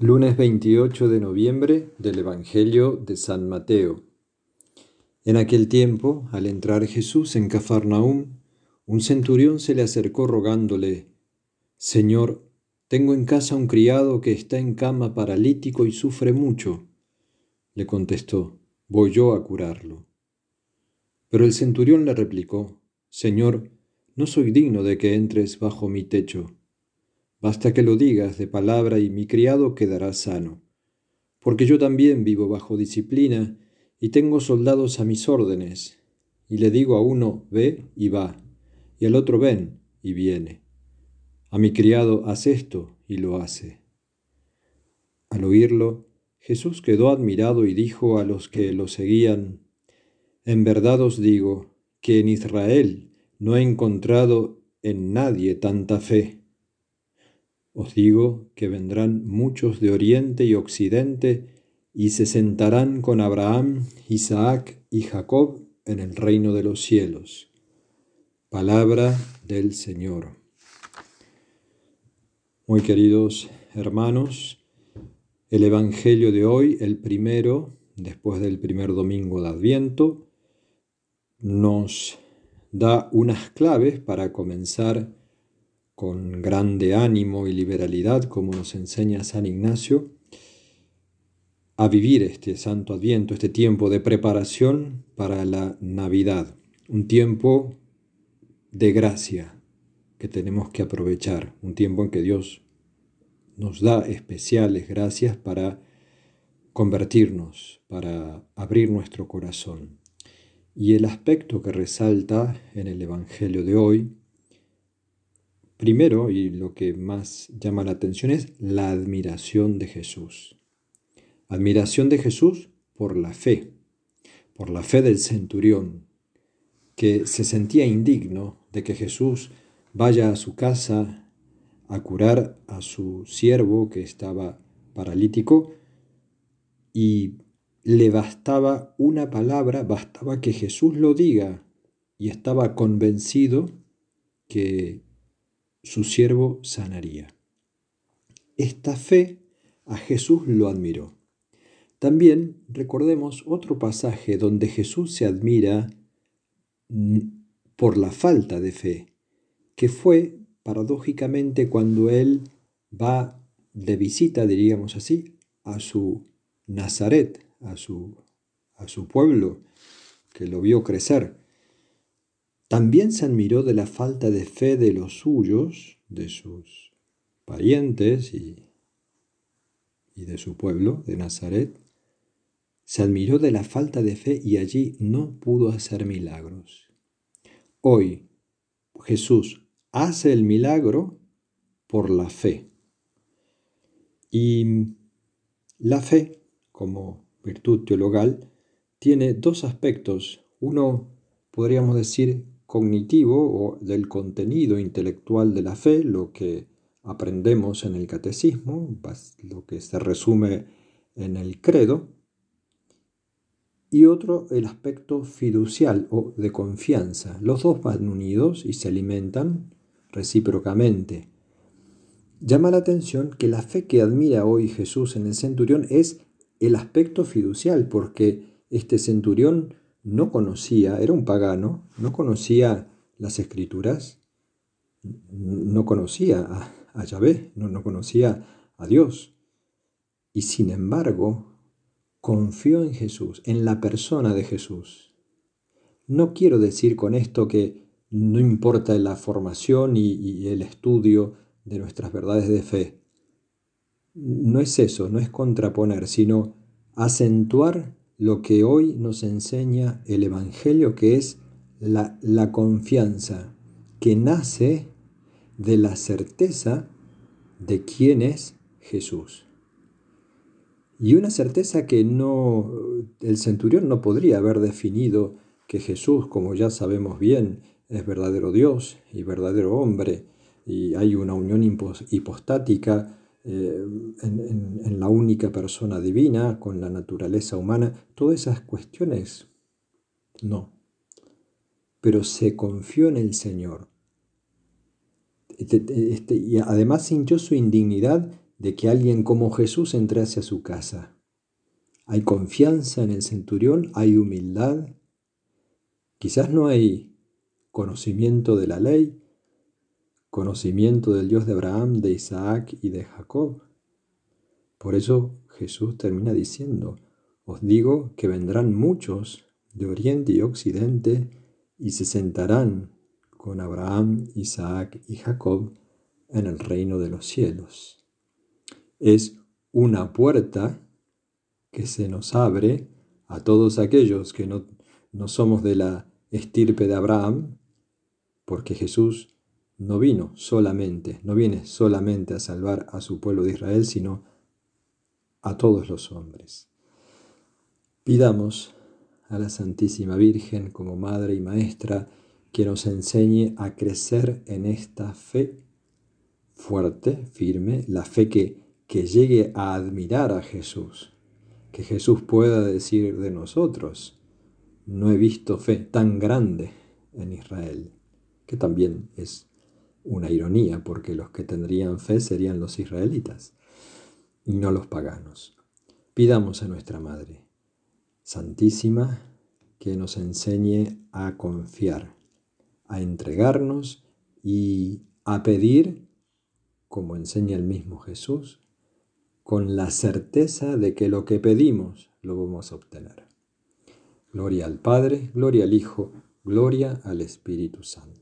Lunes 28 de noviembre del Evangelio de San Mateo. En aquel tiempo, al entrar Jesús en Cafarnaúm, un centurión se le acercó rogándole, Señor, tengo en casa un criado que está en cama paralítico y sufre mucho. Le contestó, voy yo a curarlo. Pero el centurión le replicó, Señor, no soy digno de que entres bajo mi techo Basta que lo digas de palabra y mi criado quedará sano. Porque yo también vivo bajo disciplina y tengo soldados a mis órdenes. Y le digo a uno, ve y va, y al otro, ven y viene. A mi criado, haz esto y lo hace. Al oírlo, Jesús quedó admirado y dijo a los que lo seguían, En verdad os digo que en Israel no he encontrado en nadie tanta fe. Os digo que vendrán muchos de oriente y occidente y se sentarán con Abraham, Isaac y Jacob en el reino de los cielos. Palabra del Señor. Muy queridos hermanos, el Evangelio de hoy, el primero, después del primer domingo de Adviento, nos da unas claves para comenzar con grande ánimo y liberalidad, como nos enseña San Ignacio, a vivir este Santo Adviento, este tiempo de preparación para la Navidad, un tiempo de gracia que tenemos que aprovechar, un tiempo en que Dios nos da especiales gracias para convertirnos, para abrir nuestro corazón. Y el aspecto que resalta en el Evangelio de hoy Primero, y lo que más llama la atención es la admiración de Jesús. Admiración de Jesús por la fe, por la fe del centurión, que se sentía indigno de que Jesús vaya a su casa a curar a su siervo que estaba paralítico y le bastaba una palabra, bastaba que Jesús lo diga y estaba convencido que su siervo sanaría. Esta fe a Jesús lo admiró. También recordemos otro pasaje donde Jesús se admira por la falta de fe, que fue paradójicamente cuando él va de visita, diríamos así, a su Nazaret, a su, su pueblo, que lo vio crecer. También se admiró de la falta de fe de los suyos, de sus parientes y, de su pueblo, de Nazaret. Se admiró de la falta de fe y allí no pudo hacer milagros. Hoy Jesús hace el milagro por la fe. Y la fe, como virtud teologal, tiene dos aspectos. Uno, podríamos decir, cognitivo o del contenido intelectual de la fe, lo que aprendemos en el catecismo, lo que se resume en el credo, y otro el aspecto fiducial o de confianza. Los dos van unidos y se alimentan recíprocamente. Llama la atención que la fe que admira hoy Jesús en el centurión es el aspecto fiducial, porque este centurión no conocía, era un pagano, no conocía las escrituras, no conocía a, Yahvé, no, no conocía a Dios. Y sin embargo, confió en Jesús, en la persona de Jesús. No quiero decir con esto que no importa la formación y, el estudio de nuestras verdades de fe. No es eso, no es contraponer, sino acentuar lo que hoy nos enseña el Evangelio, que es la, la confianza que nace de la certeza de quién es Jesús. Y una certeza que no el centurión no podría haber definido que Jesús, como ya sabemos bien, es verdadero Dios y verdadero hombre, y hay una unión hipostática eh, en, la única persona divina, con la naturaleza humana, todas esas cuestiones, no. Pero se confió en el Señor. Este, este, y además sintió su indignidad de que alguien como Jesús entrase a su casa. Hay confianza en el centurión, hay humildad. Quizás no hay conocimiento de la ley, conocimiento del Dios de Abraham, de Isaac y de Jacob. Por eso Jesús termina diciendo, os digo que vendrán muchos de oriente y occidente y se sentarán con Abraham, Isaac y Jacob en el reino de los cielos. Es una puerta que se nos abre a todos aquellos que no, no somos de la estirpe de Abraham, porque Jesús no vino solamente, no viene solamente a salvar a su pueblo de Israel, sino a todos los hombres. Pidamos a la Santísima Virgen como Madre y Maestra que nos enseñe a crecer en esta fe fuerte, firme, la fe que, que llegue a admirar a Jesús, que Jesús pueda decir de nosotros, no he visto fe tan grande en Israel, que también es una ironía, porque los que tendrían fe serían los israelitas y no los paganos. Pidamos a nuestra Madre Santísima que nos enseñe a confiar, a entregarnos y a pedir, como enseña el mismo Jesús, con la certeza de que lo que pedimos lo vamos a obtener. Gloria al Padre, gloria al Hijo, gloria al Espíritu Santo